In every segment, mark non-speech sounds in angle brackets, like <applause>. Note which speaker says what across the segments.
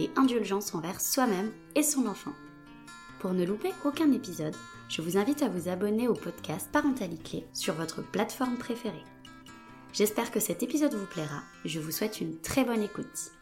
Speaker 1: et indulgence envers soi-même et son enfant. Pour ne louper aucun épisode, je vous invite à vous abonner au podcast Parentalité sur votre plateforme préférée. J'espère que cet épisode vous plaira. Je vous souhaite une très bonne écoute.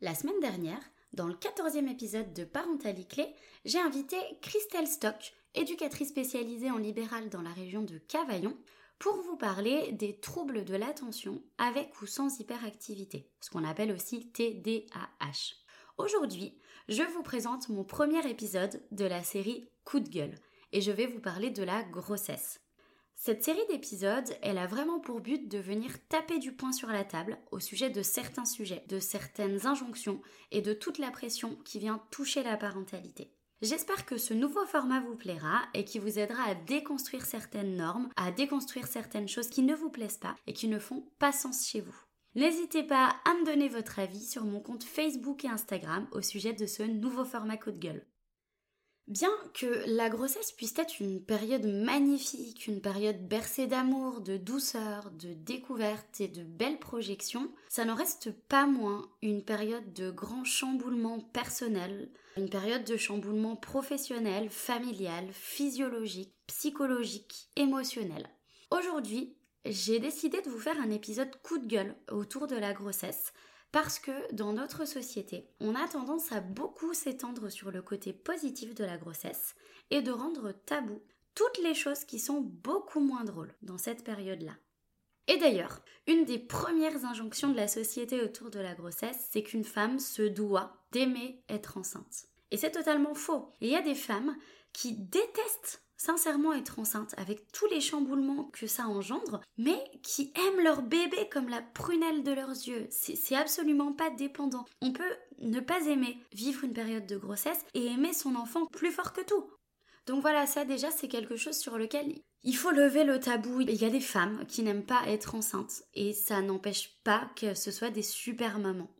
Speaker 1: La semaine dernière, dans le 14e épisode de Parentalité, j'ai invité Christelle Stock, éducatrice spécialisée en libéral dans la région de Cavaillon, pour vous parler des troubles de l'attention avec ou sans hyperactivité, ce qu'on appelle aussi TDAH. Aujourd'hui, je vous présente mon premier épisode de la série Coup de gueule et je vais vous parler de la grossesse. Cette série d'épisodes, elle a vraiment pour but de venir taper du poing sur la table au sujet de certains sujets, de certaines injonctions et de toute la pression qui vient toucher la parentalité. J'espère que ce nouveau format vous plaira et qui vous aidera à déconstruire certaines normes, à déconstruire certaines choses qui ne vous plaisent pas et qui ne font pas sens chez vous. N'hésitez pas à me donner votre avis sur mon compte Facebook et Instagram au sujet de ce nouveau format coup de gueule. Bien que la grossesse puisse être une période magnifique, une période bercée d'amour, de douceur, de découverte et de belles projections, ça n'en reste pas moins une période de grand chamboulement personnel, une période de chamboulement professionnel, familial, physiologique, psychologique, émotionnel. Aujourd'hui, j'ai décidé de vous faire un épisode coup de gueule autour de la grossesse parce que dans notre société, on a tendance à beaucoup s'étendre sur le côté positif de la grossesse et de rendre tabou toutes les choses qui sont beaucoup moins drôles dans cette période-là. Et d'ailleurs, une des premières injonctions de la société autour de la grossesse, c'est qu'une femme se doit d'aimer être enceinte. Et c'est totalement faux. Il y a des femmes qui détestent sincèrement être enceinte avec tous les chamboulements que ça engendre, mais qui aiment leur bébé comme la prunelle de leurs yeux. C'est absolument pas dépendant. On peut ne pas aimer vivre une période de grossesse et aimer son enfant plus fort que tout. Donc voilà, ça déjà c'est quelque chose sur lequel il faut lever le tabou. Il y a des femmes qui n'aiment pas être enceintes et ça n'empêche pas que ce soit des super mamans.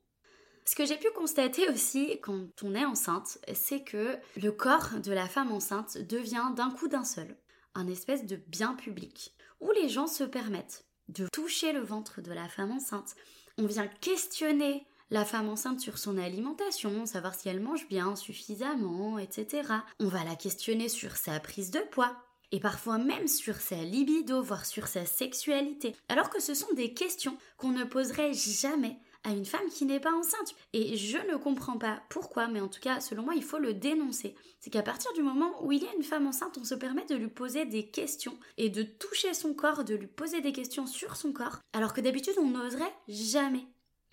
Speaker 1: Ce que j'ai pu constater aussi quand on est enceinte, c'est que le corps de la femme enceinte devient d'un coup d'un seul un espèce de bien public, où les gens se permettent de toucher le ventre de la femme enceinte. On vient questionner la femme enceinte sur son alimentation, savoir si elle mange bien, suffisamment, etc. On va la questionner sur sa prise de poids, et parfois même sur sa libido, voire sur sa sexualité, alors que ce sont des questions qu'on ne poserait jamais à une femme qui n'est pas enceinte. Et je ne comprends pas pourquoi, mais en tout cas, selon moi, il faut le dénoncer. C'est qu'à partir du moment où il y a une femme enceinte, on se permet de lui poser des questions et de toucher son corps, de lui poser des questions sur son corps, alors que d'habitude, on n'oserait jamais.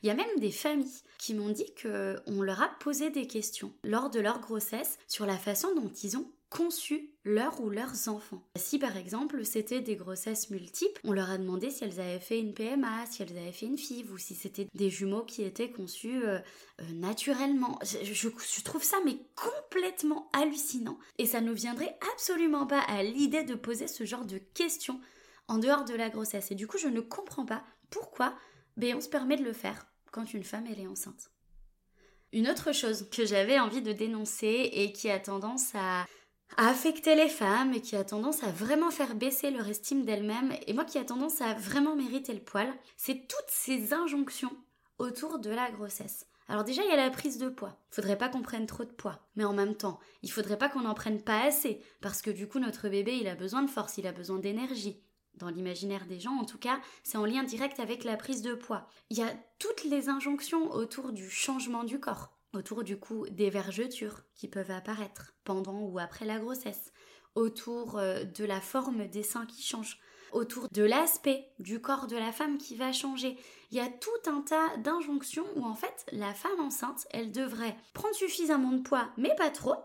Speaker 1: Il y a même des familles qui m'ont dit qu'on leur a posé des questions lors de leur grossesse sur la façon dont ils ont conçu leur ou leurs enfants. Si par exemple c'était des grossesses multiples, on leur a demandé si elles avaient fait une PMA, si elles avaient fait une FIV ou si c'était des jumeaux qui étaient conçus euh, euh, naturellement. Je, trouve ça mais complètement hallucinant et ça ne viendrait absolument pas à l'idée de poser ce genre de questions en dehors de la grossesse. Et du coup je ne comprends pas pourquoi ben, on se permet de le faire quand une femme elle est enceinte. Une autre chose que j'avais envie de dénoncer et qui a tendance à à affecter les femmes et qui a tendance à vraiment faire baisser leur estime d'elles-mêmes et moi qui a tendance à vraiment mériter le poil, c'est toutes ces injonctions autour de la grossesse. Alors déjà, il y a la prise de poids. Faudrait pas qu'on prenne trop de poids. Mais en même temps, il faudrait pas qu'on n'en prenne pas assez. Parce que du coup, notre bébé, il a besoin de force, il a besoin d'énergie. Dans l'imaginaire des gens, en tout cas, c'est en lien direct avec la prise de poids. Il y a toutes les injonctions autour du changement du corps autour du coup des vergetures qui peuvent apparaître pendant ou après la grossesse, autour euh, de la forme des seins qui change, autour de l'aspect du corps de la femme qui va changer. Il y a tout un tas d'injonctions où en fait la femme enceinte, elle devrait prendre suffisamment de poids mais pas trop,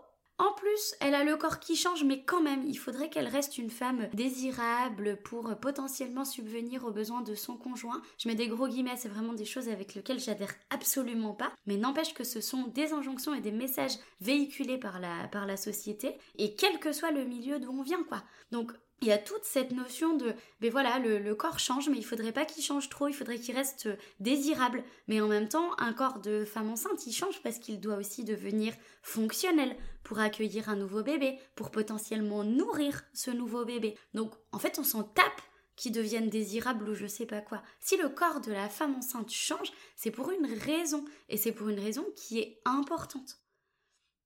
Speaker 1: En plus, elle a le corps qui change, mais quand même, il faudrait qu'elle reste une femme désirable pour potentiellement subvenir aux besoins de son conjoint. Je mets des gros guillemets, c'est vraiment des choses avec lesquelles j'adhère absolument pas, mais n'empêche que ce sont des injonctions et des messages véhiculés par la, par la société, et quel que soit le milieu d'où on vient, quoi. Donc, il y a toute cette notion de, ben voilà, le, corps change, mais il faudrait pas qu'il change trop, il faudrait qu'il reste désirable. Mais en même temps, un corps de femme enceinte, il change parce qu'il doit aussi devenir fonctionnel pour accueillir un nouveau bébé, pour potentiellement nourrir ce nouveau bébé. Donc, en fait, on s'en tape qu'ils deviennent désirables ou je sais pas quoi. Si le corps de la femme enceinte change, c'est pour une raison, et c'est pour une raison qui est importante.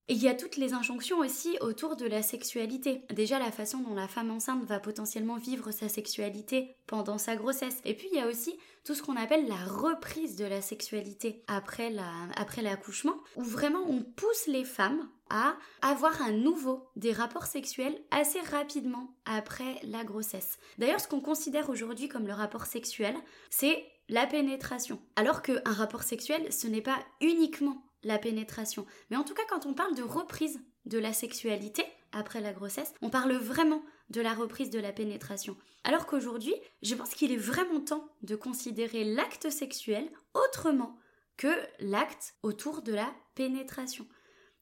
Speaker 1: Il y a toutes les injonctions aussi autour de la sexualité. Déjà la façon dont la femme enceinte va potentiellement vivre sa sexualité pendant sa grossesse. Et puis il y a aussi tout ce qu'on appelle la reprise de la sexualité après la, après l'accouchement, où vraiment on pousse les femmes à avoir à nouveau des rapports sexuels assez rapidement après la grossesse. D'ailleurs, ce qu'on considère aujourd'hui comme le rapport sexuel, c'est la pénétration. Alors qu'un rapport sexuel, ce n'est pas uniquement la pénétration. Mais en tout cas, quand on parle de reprise de la sexualité après la grossesse, on parle vraiment de la reprise de la pénétration. Alors qu'aujourd'hui, je pense qu'il est vraiment temps de considérer l'acte sexuel autrement que l'acte autour de la pénétration.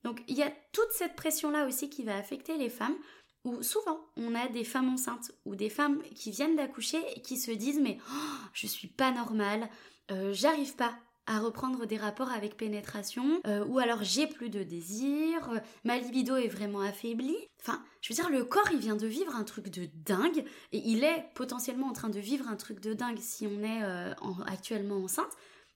Speaker 1: Donc il y a toute cette pression-là aussi qui va affecter les femmes, où souvent on a des femmes enceintes ou des femmes qui viennent d'accoucher et qui se disent mais oh, je suis pas normale, euh, j'arrive pas à reprendre des rapports avec pénétration, euh, ou alors j'ai plus de désir, euh, ma libido est vraiment affaiblie. Enfin, je veux dire, le corps, il vient de vivre un truc de dingue, et il est potentiellement en train de vivre un truc de dingue si on est euh, actuellement enceinte,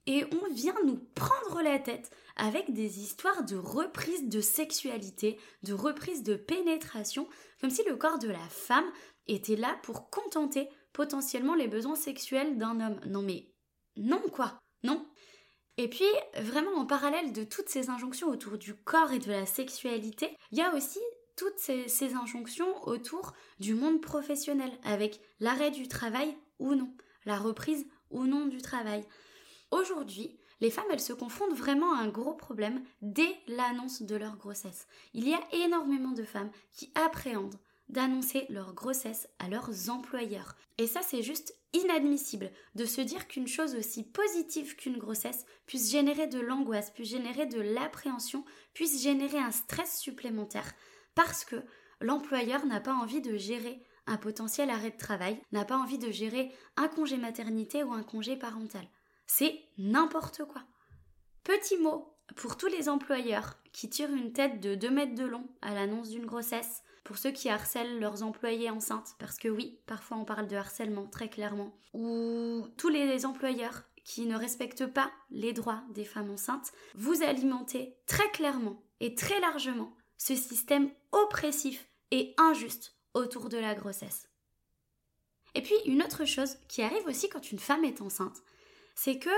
Speaker 1: et on vient nous prendre la tête avec des histoires de reprise de sexualité, de reprise de pénétration, comme si le corps de la femme était là pour contenter potentiellement les besoins sexuels d'un homme. Non mais non quoi, non. Et puis, vraiment en parallèle de toutes ces injonctions autour du corps et de la sexualité, il y a aussi toutes ces, injonctions autour du monde professionnel, avec l'arrêt du travail ou non, la reprise ou non du travail. Aujourd'hui, les femmes, elles se confrontent vraiment à un gros problème dès l'annonce de leur grossesse. Il y a énormément de femmes qui appréhendent d'annoncer leur grossesse à leurs employeurs. Et ça, c'est juste inadmissible de se dire qu'une chose aussi positive qu'une grossesse puisse générer de l'angoisse, puisse générer de l'appréhension, puisse générer un stress supplémentaire parce que l'employeur n'a pas envie de gérer un potentiel arrêt de travail, n'a pas envie de gérer un congé maternité ou un congé parental. C'est n'importe quoi. Petit mot pour tous les employeurs qui tirent une tête de 2 mètres de long à l'annonce d'une grossesse, pour ceux qui harcèlent leurs employés enceintes, parce que oui, parfois on parle de harcèlement très clairement, ou tous les employeurs qui ne respectent pas les droits des femmes enceintes, vous alimentez très clairement et très largement ce système oppressif et injuste autour de la grossesse. Et puis une autre chose qui arrive aussi quand une femme est enceinte, c'est que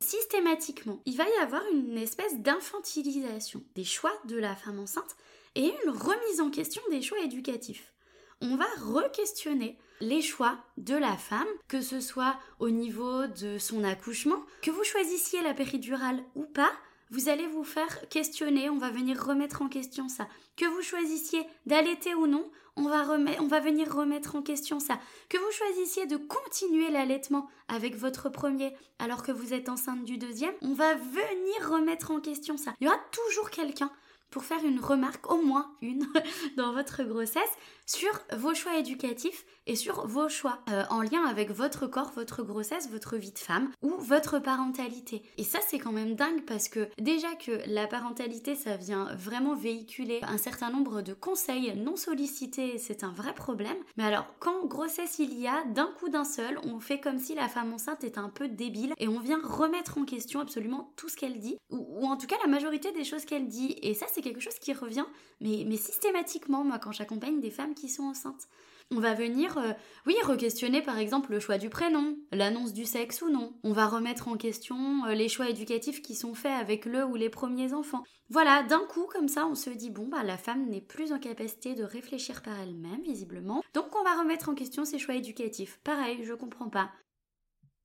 Speaker 1: systématiquement, il va y avoir une espèce d'infantilisation des choix de la femme enceinte et une remise en question des choix éducatifs. On va re-questionner les choix de la femme, que ce soit au niveau de son accouchement, que vous choisissiez la péridurale ou pas, vous allez vous faire questionner, on va venir remettre en question ça. Que vous choisissiez d'allaiter ou non, on va, on va venir remettre en question ça. Que vous choisissiez de continuer l'allaitement avec votre premier alors que vous êtes enceinte du deuxième, on va venir remettre en question ça. Il y aura toujours quelqu'un pour faire une remarque, au moins une, <laughs> dans votre grossesse, sur vos choix éducatifs et sur vos choix euh, en lien avec votre corps, votre grossesse, votre vie de femme ou votre parentalité. Et ça c'est quand même dingue parce que déjà que la parentalité ça vient vraiment véhiculer un certain nombre de conseils non sollicités, c'est un vrai problème. Mais alors quand grossesse il y a, d'un coup d'un seul, on fait comme si la femme enceinte est un peu débile et on vient remettre en question absolument tout ce qu'elle dit ou, ou, en tout cas la majorité des choses qu'elle dit. Et ça c'est quelque chose qui revient mais, mais systématiquement moi quand j'accompagne des femmes qui sont enceintes. On va venir, euh, oui, re-questionner par exemple le choix du prénom, l'annonce du sexe ou non. On va remettre en question euh, les choix éducatifs qui sont faits avec le ou les premiers enfants. Voilà, d'un coup, comme ça, on se dit, bon, bah, la femme n'est plus en capacité de réfléchir par elle-même, visiblement. Donc, on va remettre en question ses choix éducatifs. Pareil, je comprends pas.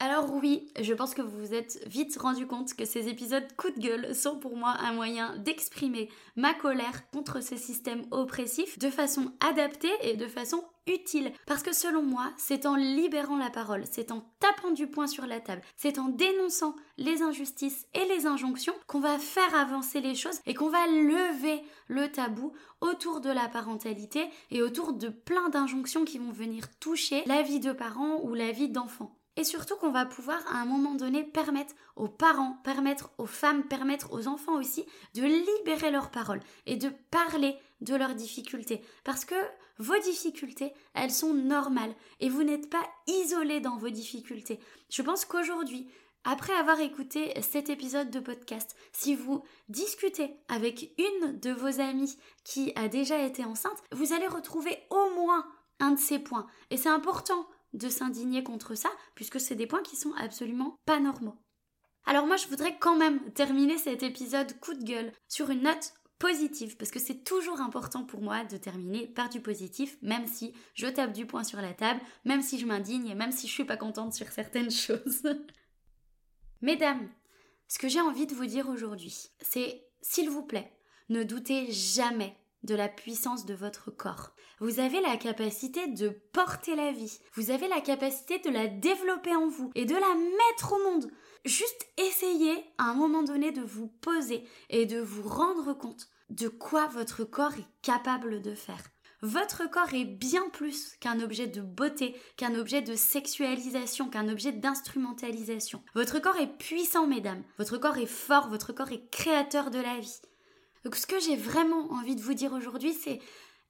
Speaker 1: Alors oui, je pense que vous vous êtes vite rendu compte que ces épisodes coup de gueule sont pour moi un moyen d'exprimer ma colère contre ce système oppressif de façon adaptée et de façon utile. Parce que selon moi, c'est en libérant la parole, c'est en tapant du poing sur la table, c'est en dénonçant les injustices et les injonctions qu'on va faire avancer les choses et qu'on va lever le tabou autour de la parentalité et autour de plein d'injonctions qui vont venir toucher la vie de parents ou la vie d'enfants. Et surtout qu'on va pouvoir à un moment donné permettre aux parents, permettre aux femmes, permettre aux enfants aussi de libérer leurs paroles et de parler de leurs difficultés. Parce que vos difficultés, elles sont normales et vous n'êtes pas isolés dans vos difficultés. Je pense qu'aujourd'hui, après avoir écouté cet épisode de podcast, si vous discutez avec une de vos amies qui a déjà été enceinte, vous allez retrouver au moins un de ces points. Et c'est important de s'indigner contre ça, puisque c'est des points qui sont absolument pas normaux. Alors moi, je voudrais quand même terminer cet épisode coup de gueule sur une note positive, parce que c'est toujours important pour moi de terminer par du positif, même si je tape du poing sur la table, même si je m'indigne et même si je suis pas contente sur certaines <laughs> choses. Mesdames, ce que j'ai envie de vous dire aujourd'hui, c'est s'il vous plaît, ne doutez jamais de la puissance de votre corps. Vous avez la capacité de porter la vie. Vous avez la capacité de la développer en vous et de la mettre au monde. Juste essayez à un moment donné de vous poser et de vous rendre compte de quoi votre corps est capable de faire. Votre corps est bien plus qu'un objet de beauté, qu'un objet de sexualisation, qu'un objet d'instrumentalisation. Votre corps est puissant, mesdames. Votre corps est fort, votre corps est créateur de la vie. Donc ce que j'ai vraiment envie de vous dire aujourd'hui, c'est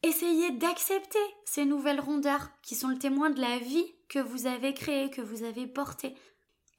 Speaker 1: essayez d'accepter ces nouvelles rondeurs qui sont le témoin de la vie que vous avez créée, que vous avez portée.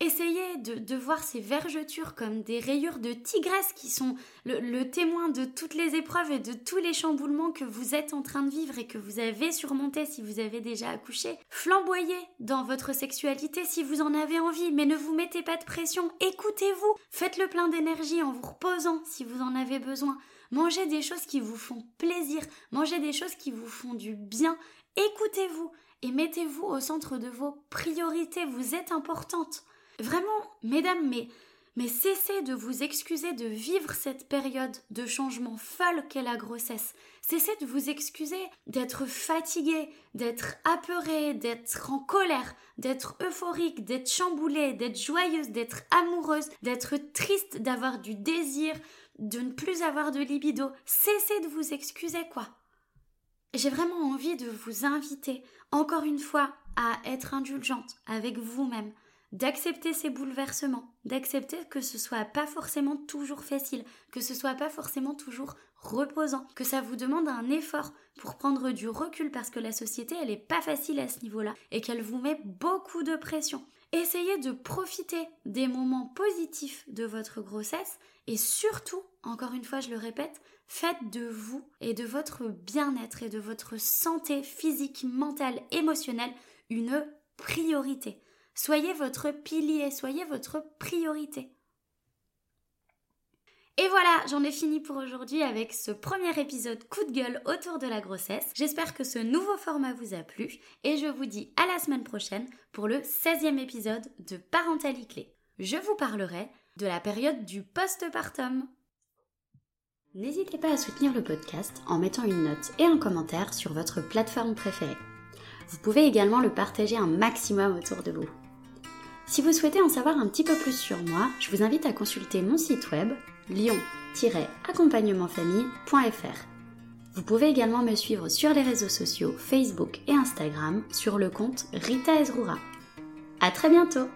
Speaker 1: Essayez de, voir ces vergetures comme des rayures de tigresse qui sont le, témoin de toutes les épreuves et de tous les chamboulements que vous êtes en train de vivre et que vous avez surmontés si vous avez déjà accouché. Flamboyez dans votre sexualité si vous en avez envie, mais ne vous mettez pas de pression. Écoutez-vous. Faites le plein d'énergie en vous reposant si vous en avez besoin. Mangez des choses qui vous font plaisir. Mangez des choses qui vous font du bien. Écoutez-vous et mettez-vous au centre de vos priorités. Vous êtes importante. Vraiment, mesdames, mais, mais cessez de vous excuser de vivre cette période de changement folle qu'est la grossesse. Cessez de vous excuser d'être fatiguée, d'être apeurée, d'être en colère, d'être euphorique, d'être chamboulée, d'être joyeuse, d'être amoureuse, d'être triste, d'avoir du désir, de ne plus avoir de libido. Cessez de vous excuser, quoi. J'ai vraiment envie de vous inviter, encore une fois, à être indulgente avec vous-même, d'accepter ces bouleversements, d'accepter que ce soit pas forcément toujours facile, que ce soit pas forcément toujours reposant, que ça vous demande un effort pour prendre du recul parce que la société elle est pas facile à ce niveau-là et qu'elle vous met beaucoup de pression. Essayez de profiter des moments positifs de votre grossesse et surtout, encore une fois je le répète, faites de vous et de votre bien-être et de votre santé physique, mentale, émotionnelle une priorité. Soyez votre pilier, soyez votre priorité. Et voilà, j'en ai fini pour aujourd'hui avec ce premier épisode coup de gueule autour de la grossesse. J'espère que ce nouveau format vous a plu et je vous dis à la semaine prochaine pour le 16e épisode de Parentalité Clé. Je vous parlerai de la période du postpartum. N'hésitez pas à soutenir le podcast en mettant une note et un commentaire sur votre plateforme préférée. Vous pouvez également le partager un maximum autour de vous. Si vous souhaitez en savoir un petit peu plus sur moi, je vous invite à consulter mon site web lion-accompagnementfamille.fr. Vous pouvez également me suivre sur les réseaux sociaux Facebook et Instagram sur le compte Rita Ezrura. À très bientôt!